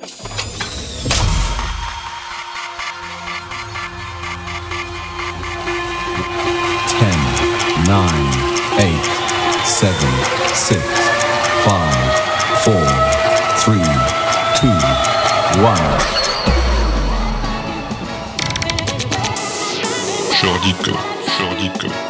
Ten, nine, eight, seven, six, five, four, three, two, one. Jordy Copz, Jordico.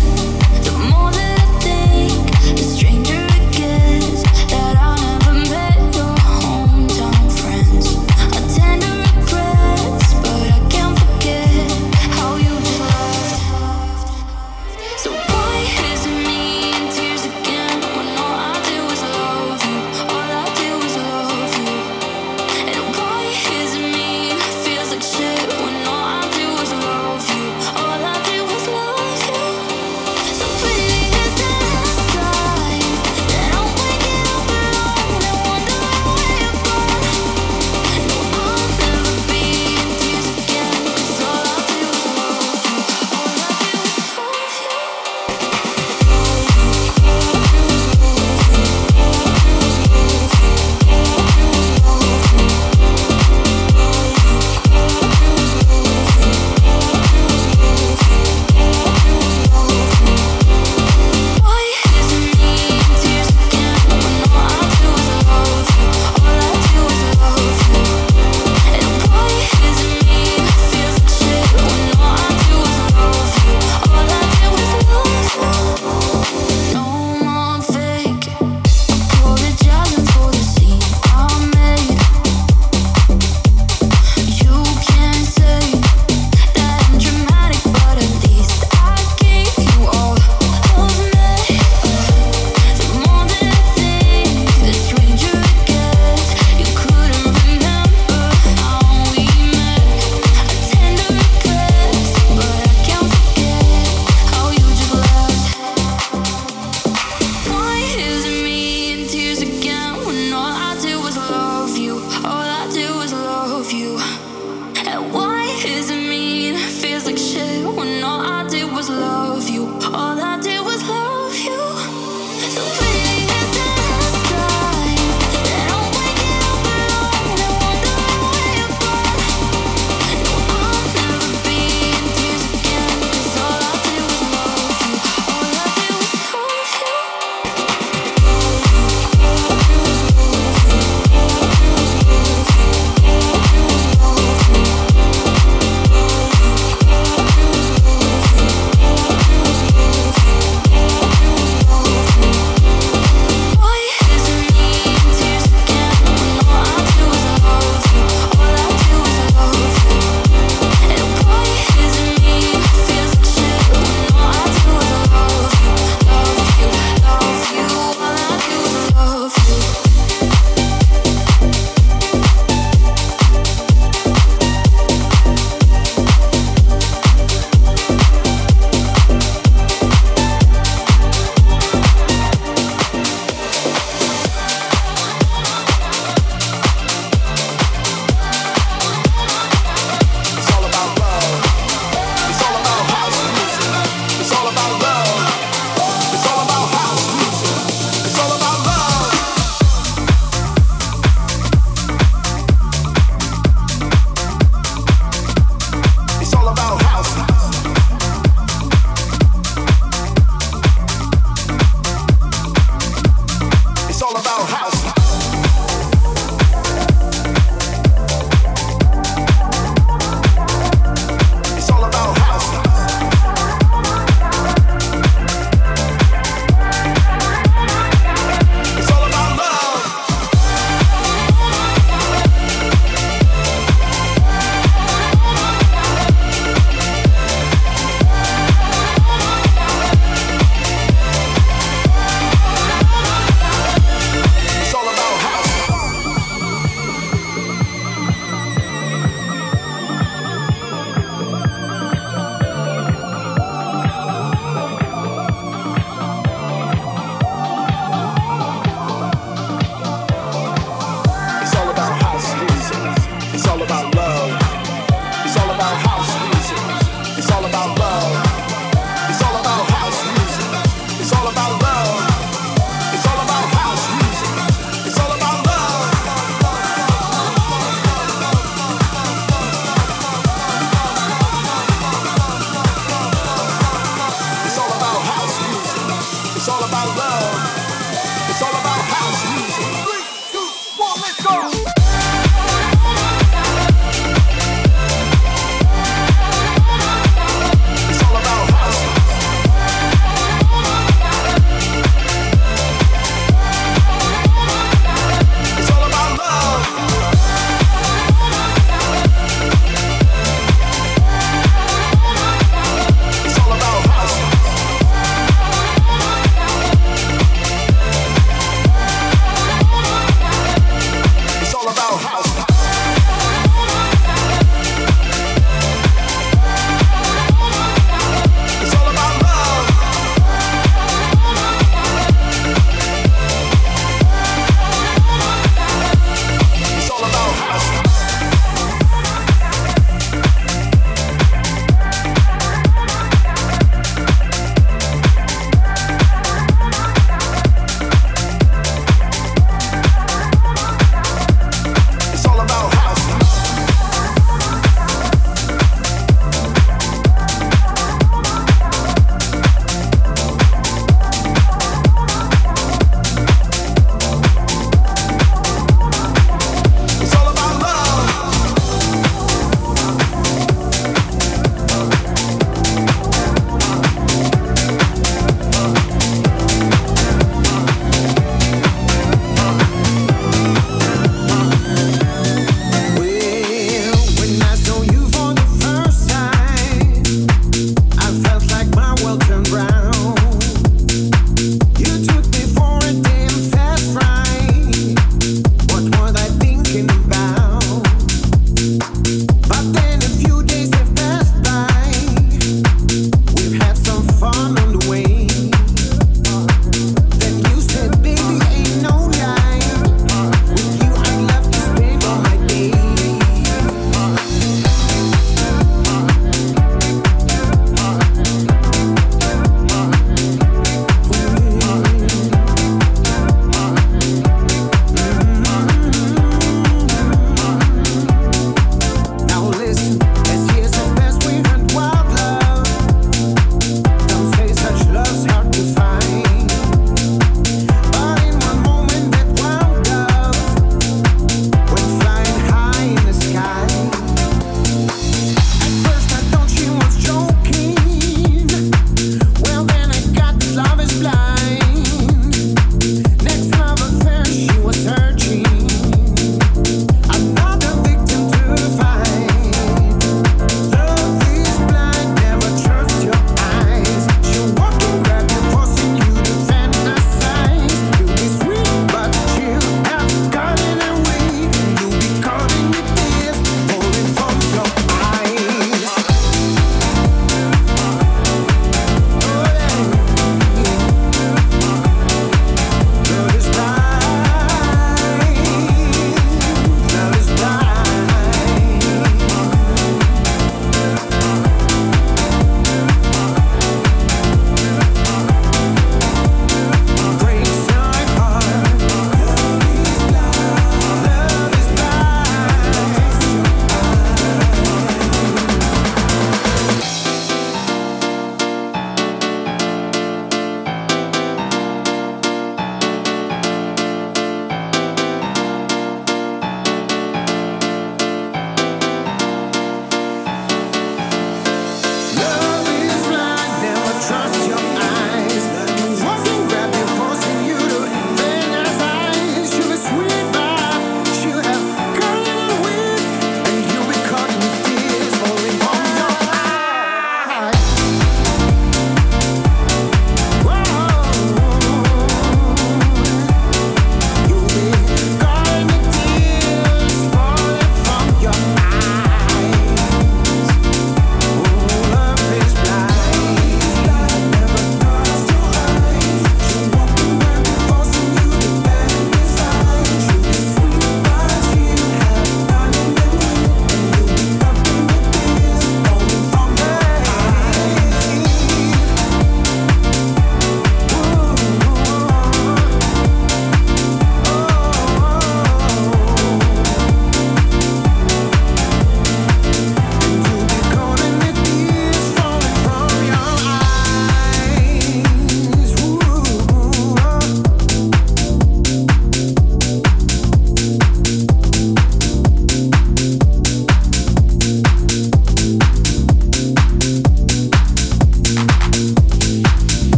I want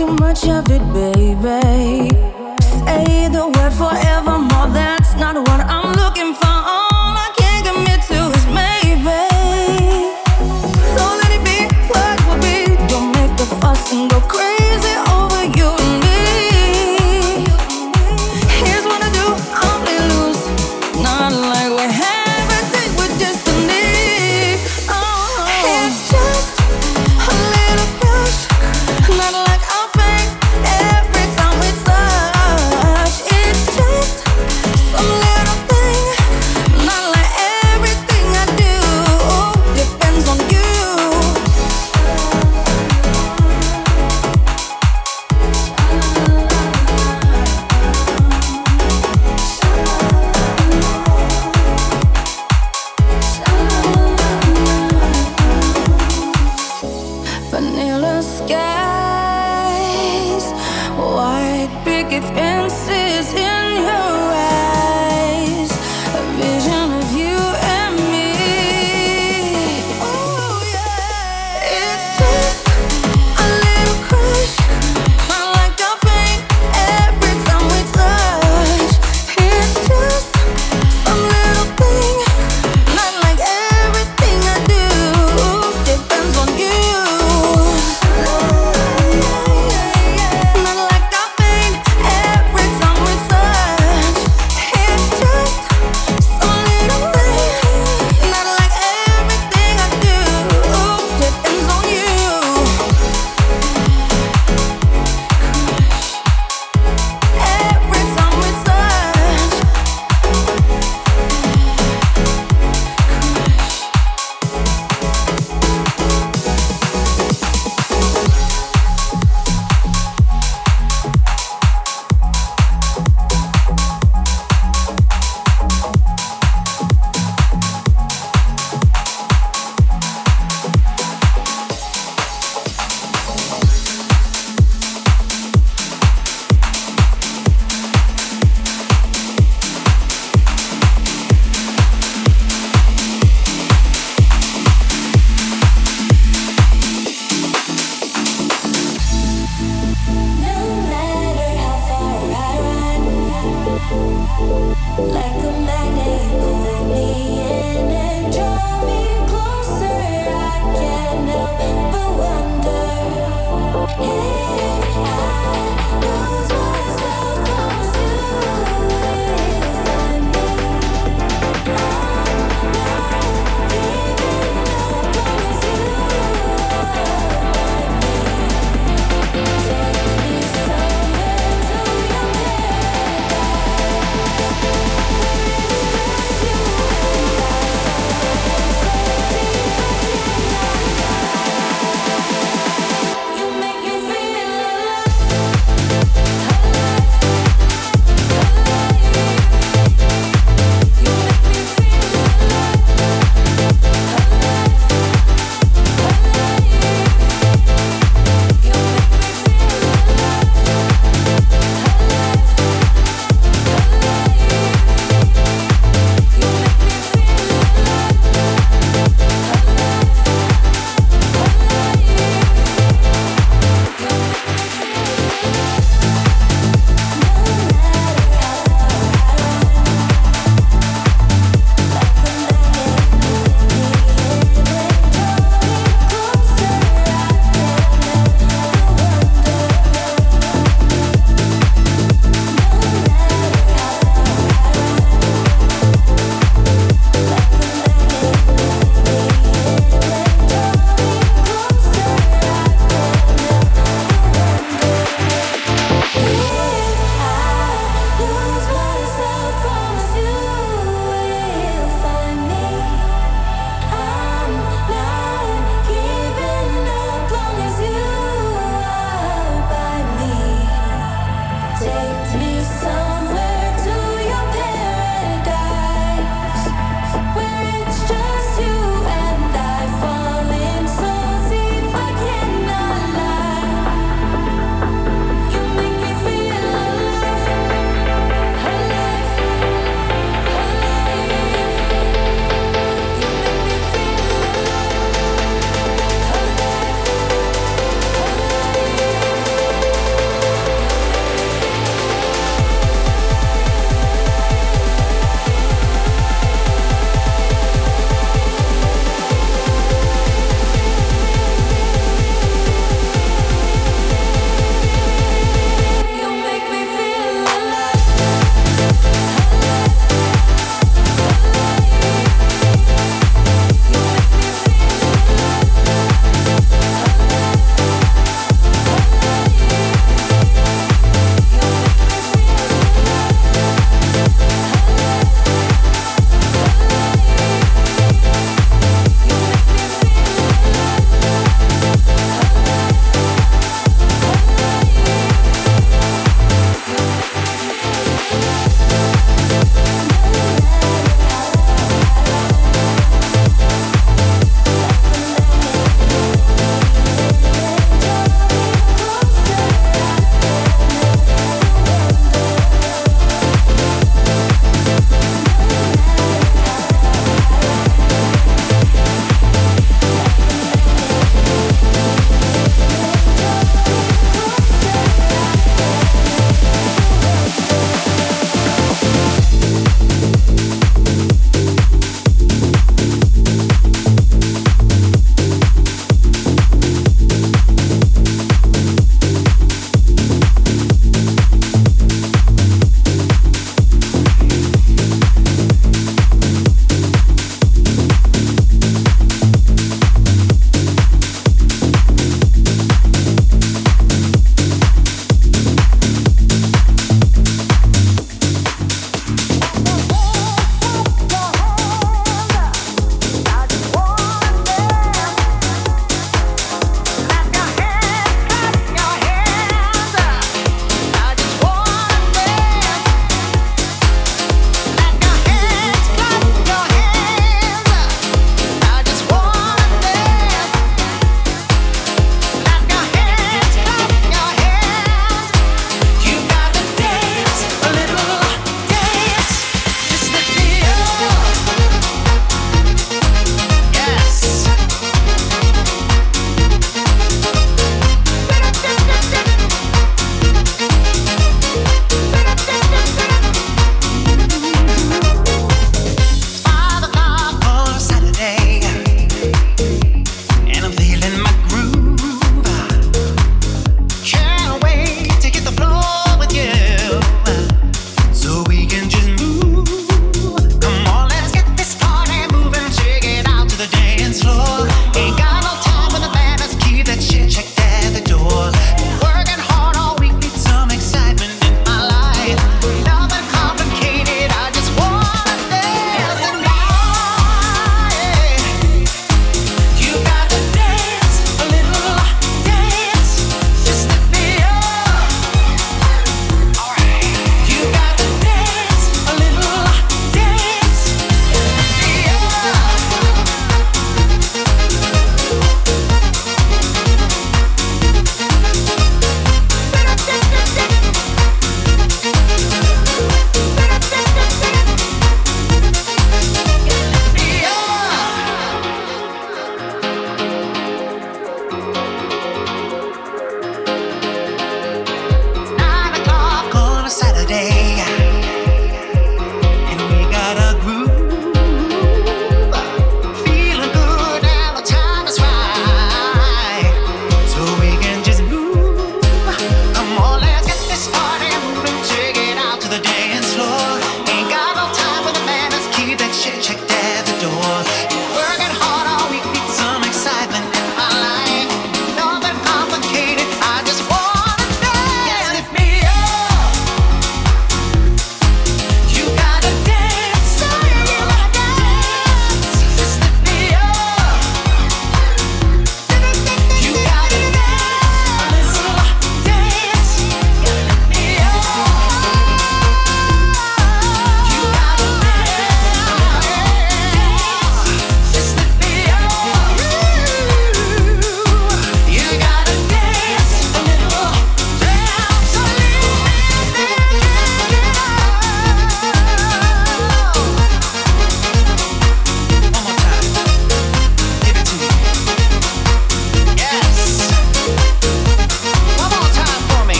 too much of it, baby. Say the word forevermore, that's not what I'm looking for. All I can commit to is maybe. So let it be what will be. Don't make a fuss and go crazy.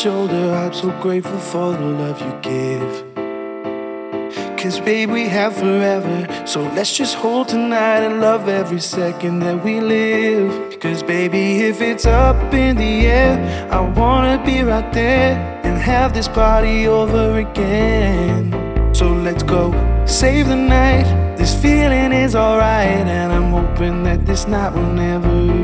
Shoulder. I'm so grateful for the love you give. Cause, babe, we have forever. So let's just hold tonight and love every second that we live. Cause, baby, if it's up in the air, I wanna be right there and have this party over again. So let's go save the night. This feeling is alright, and I'm hoping that this night will never. I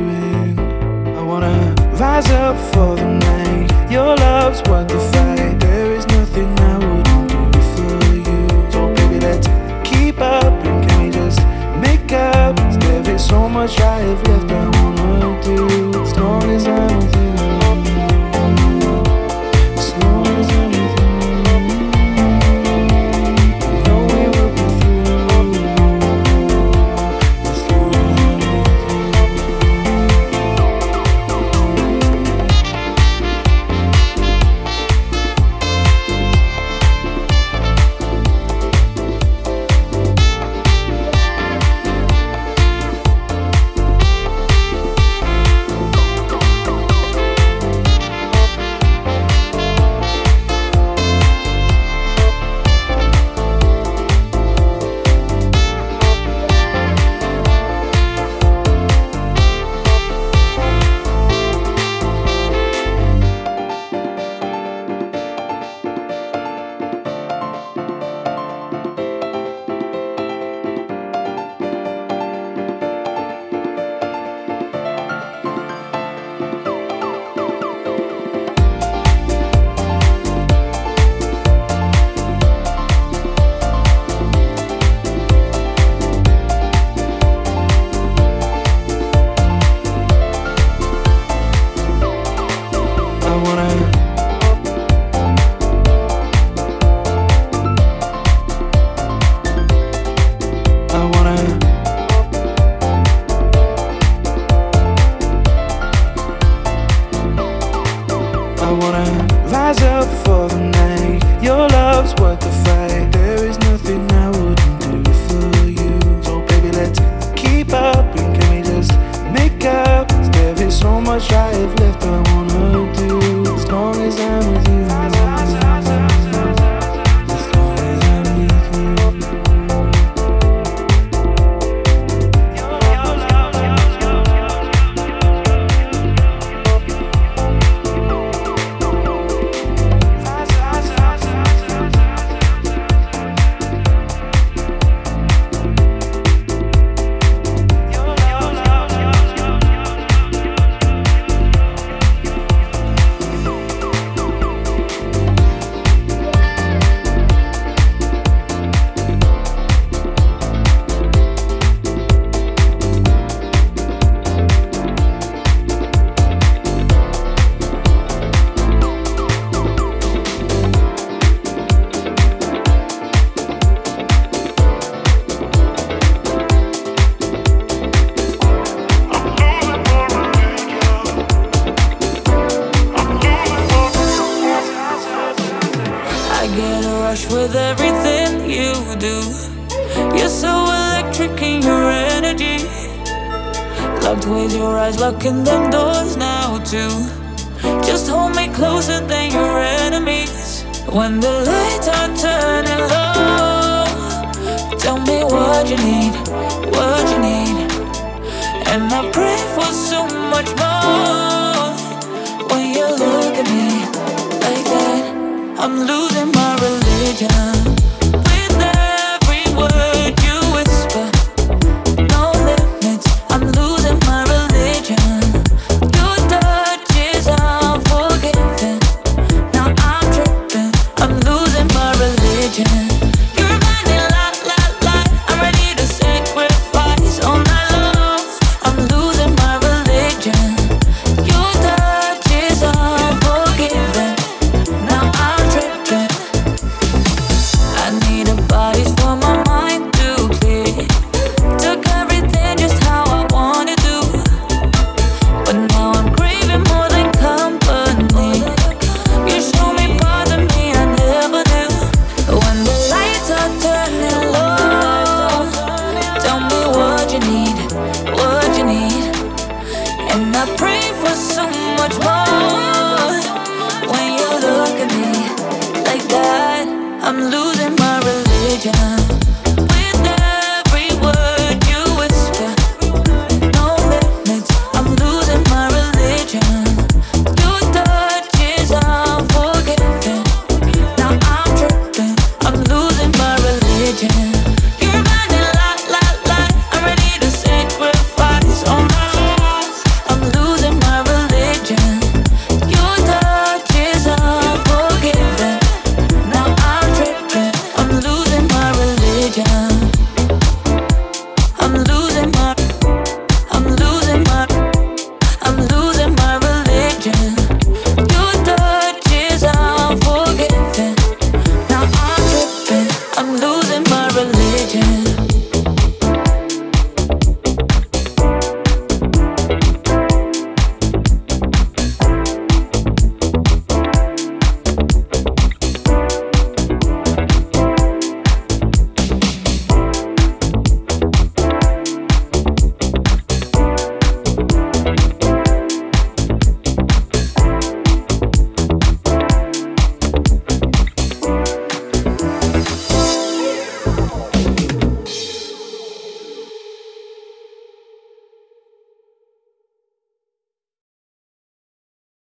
rise up for the night. Your love's worth the fight. There is nothing I wouldn't do for you. So baby, let's keep up and can we just make up? There is so much I have left I wanna do. As long as I'm again